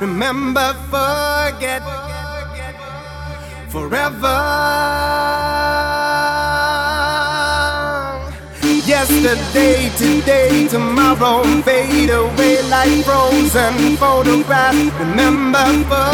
remember, forget, forever. Yesterday, today, tomorrow fade away like frozen photographs. Remember, forget.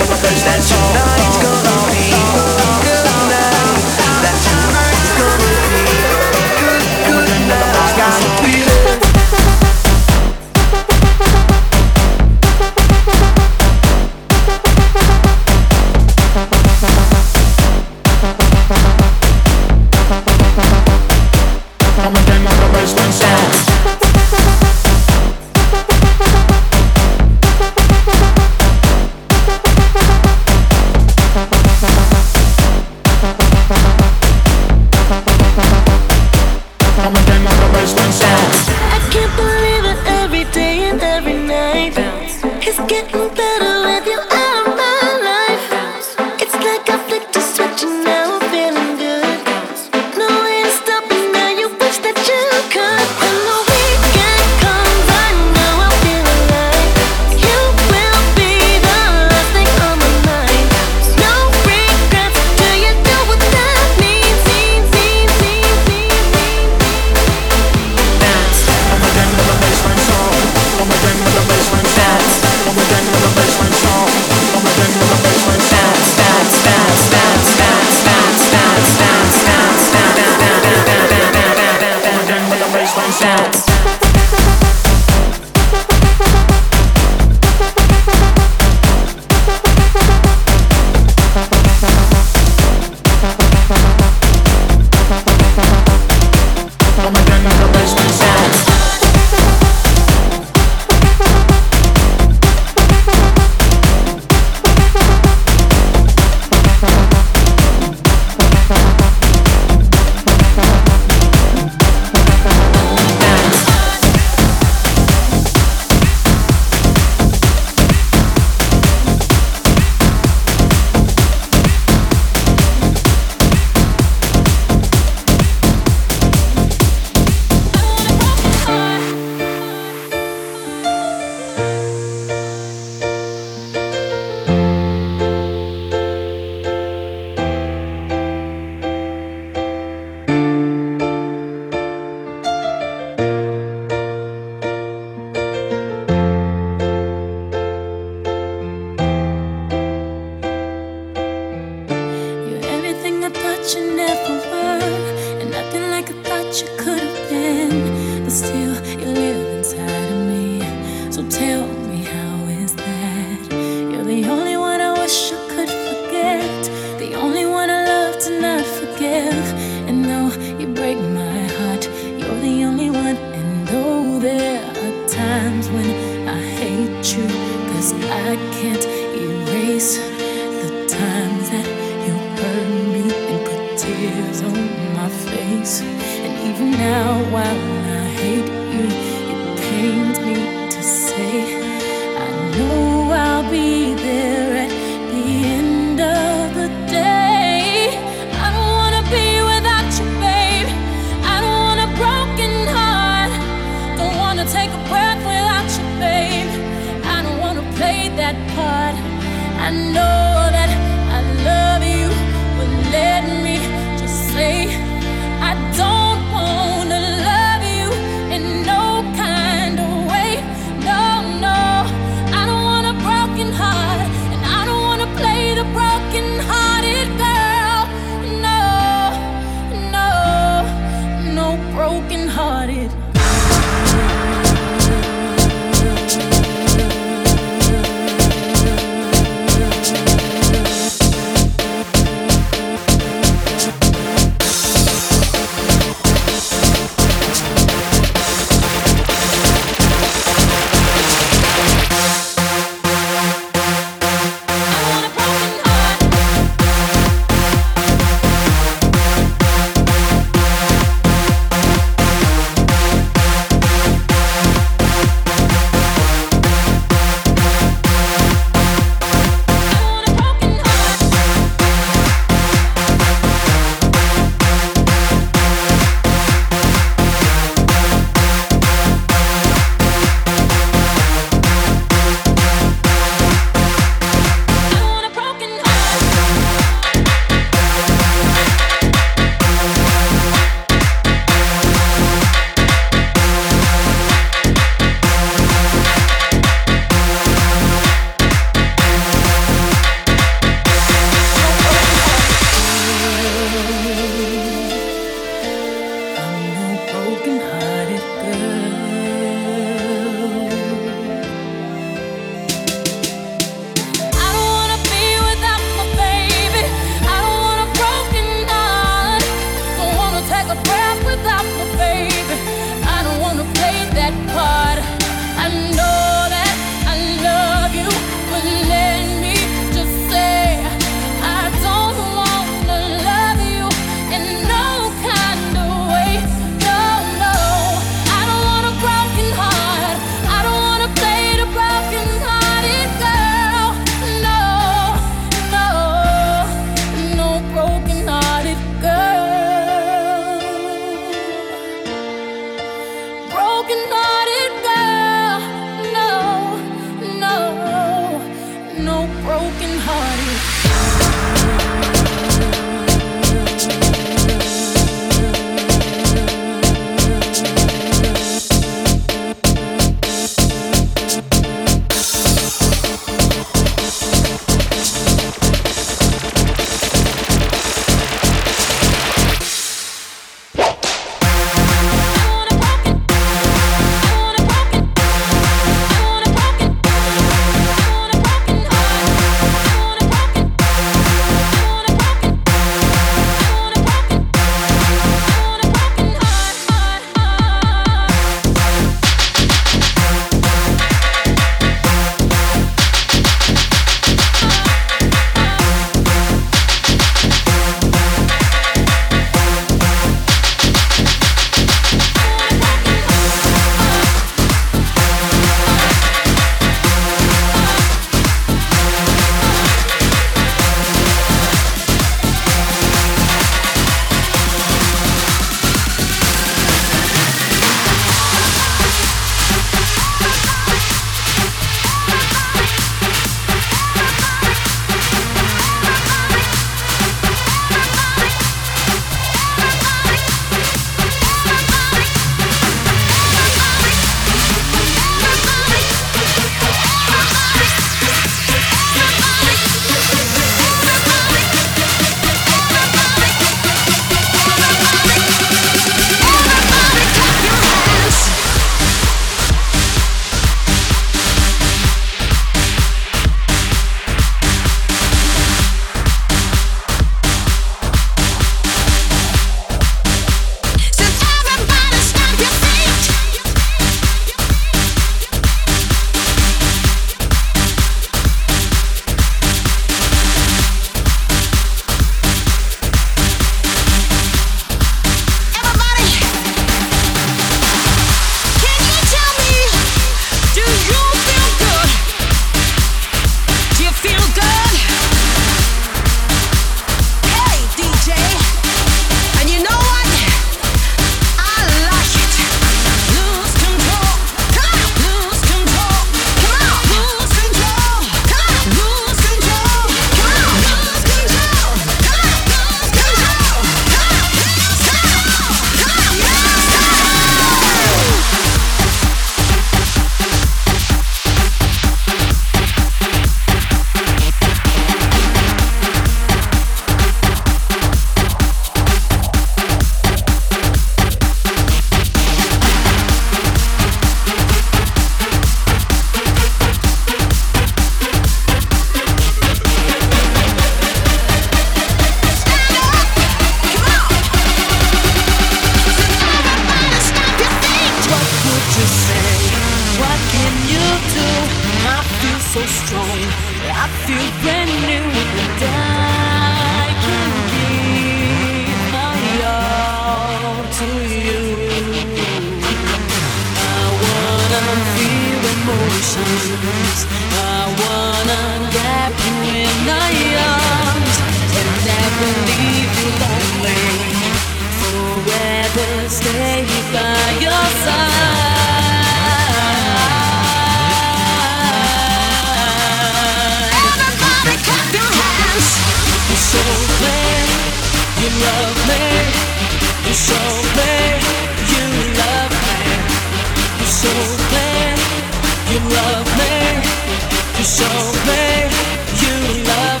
you love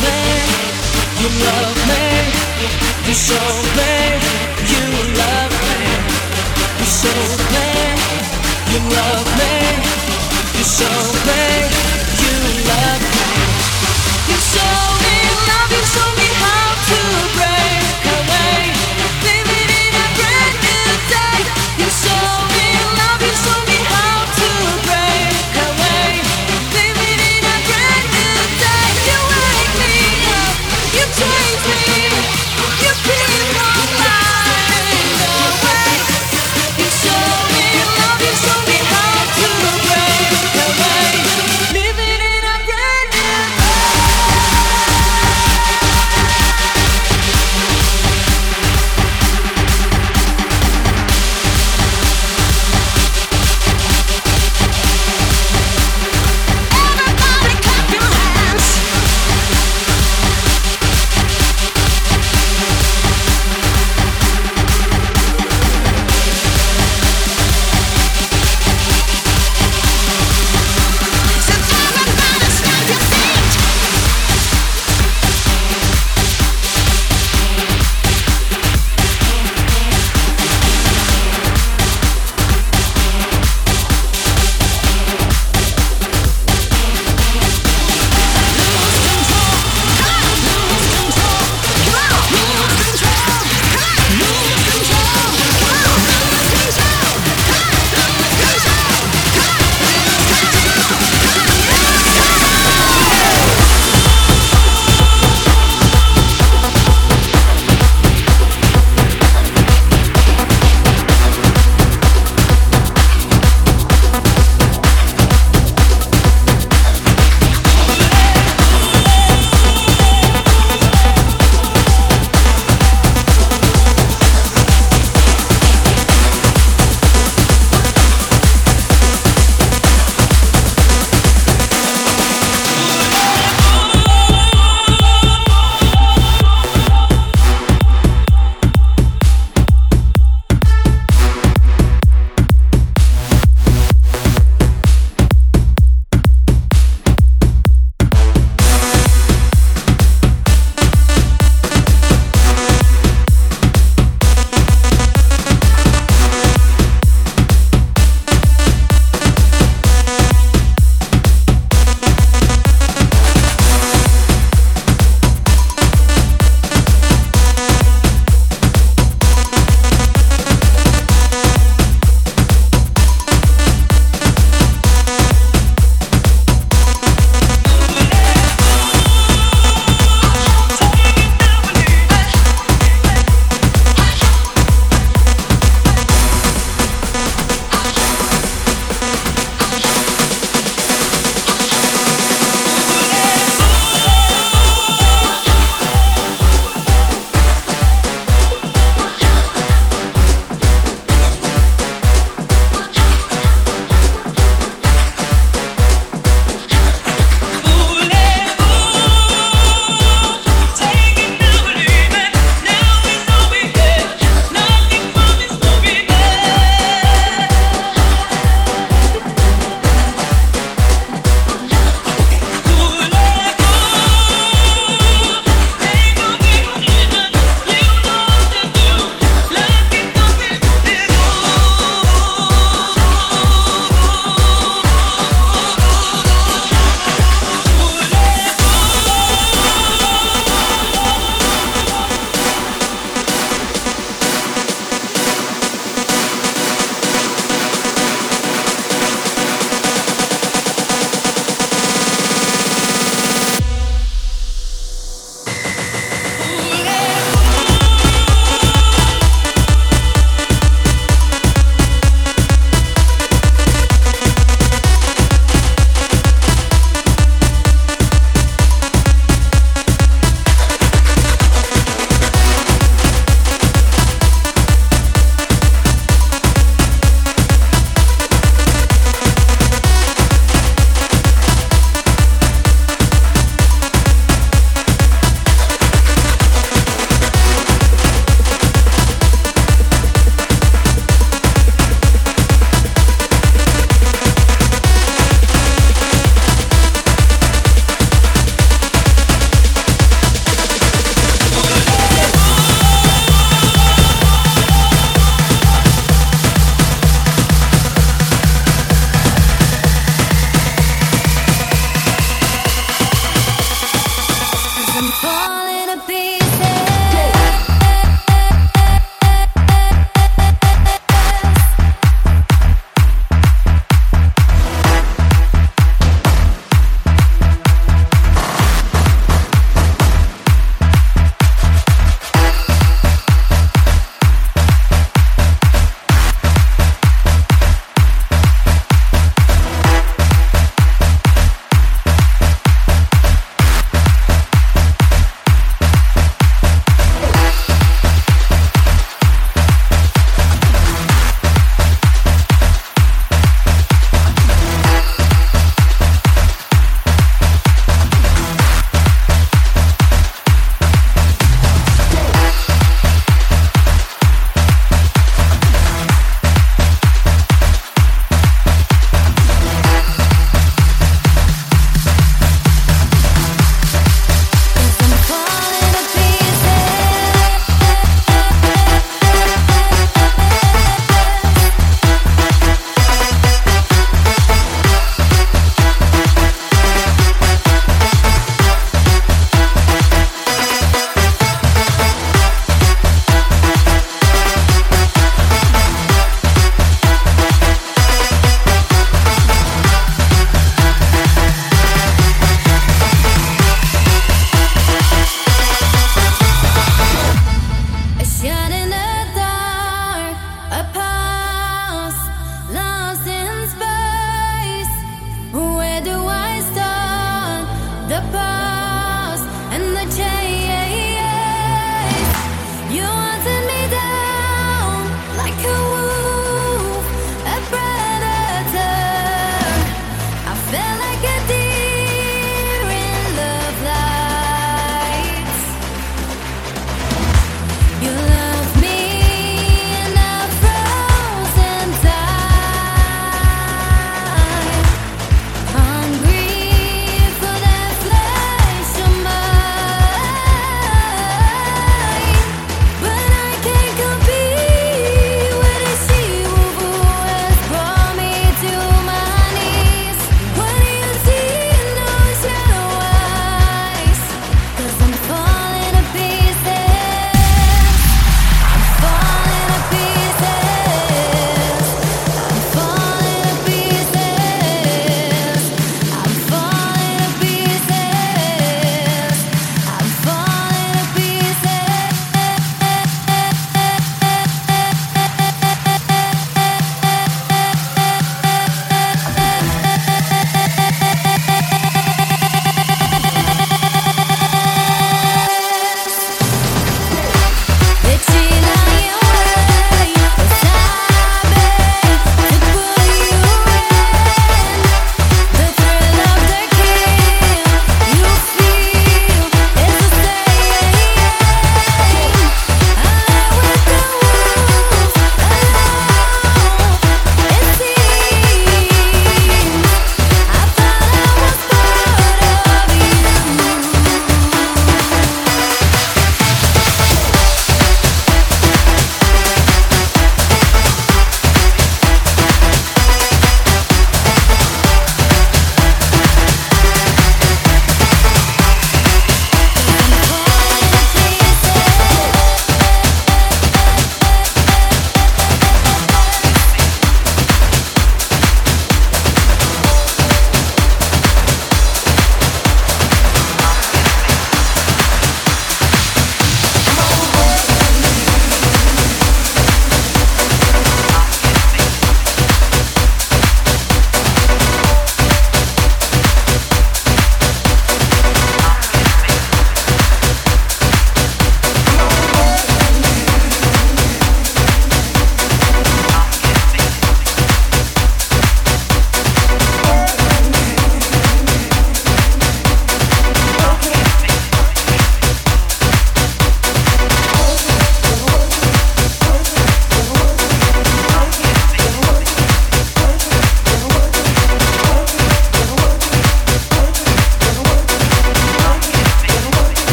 me. You love me. I'm so glad you love me. I'm so you love me. I'm so you love me. You're so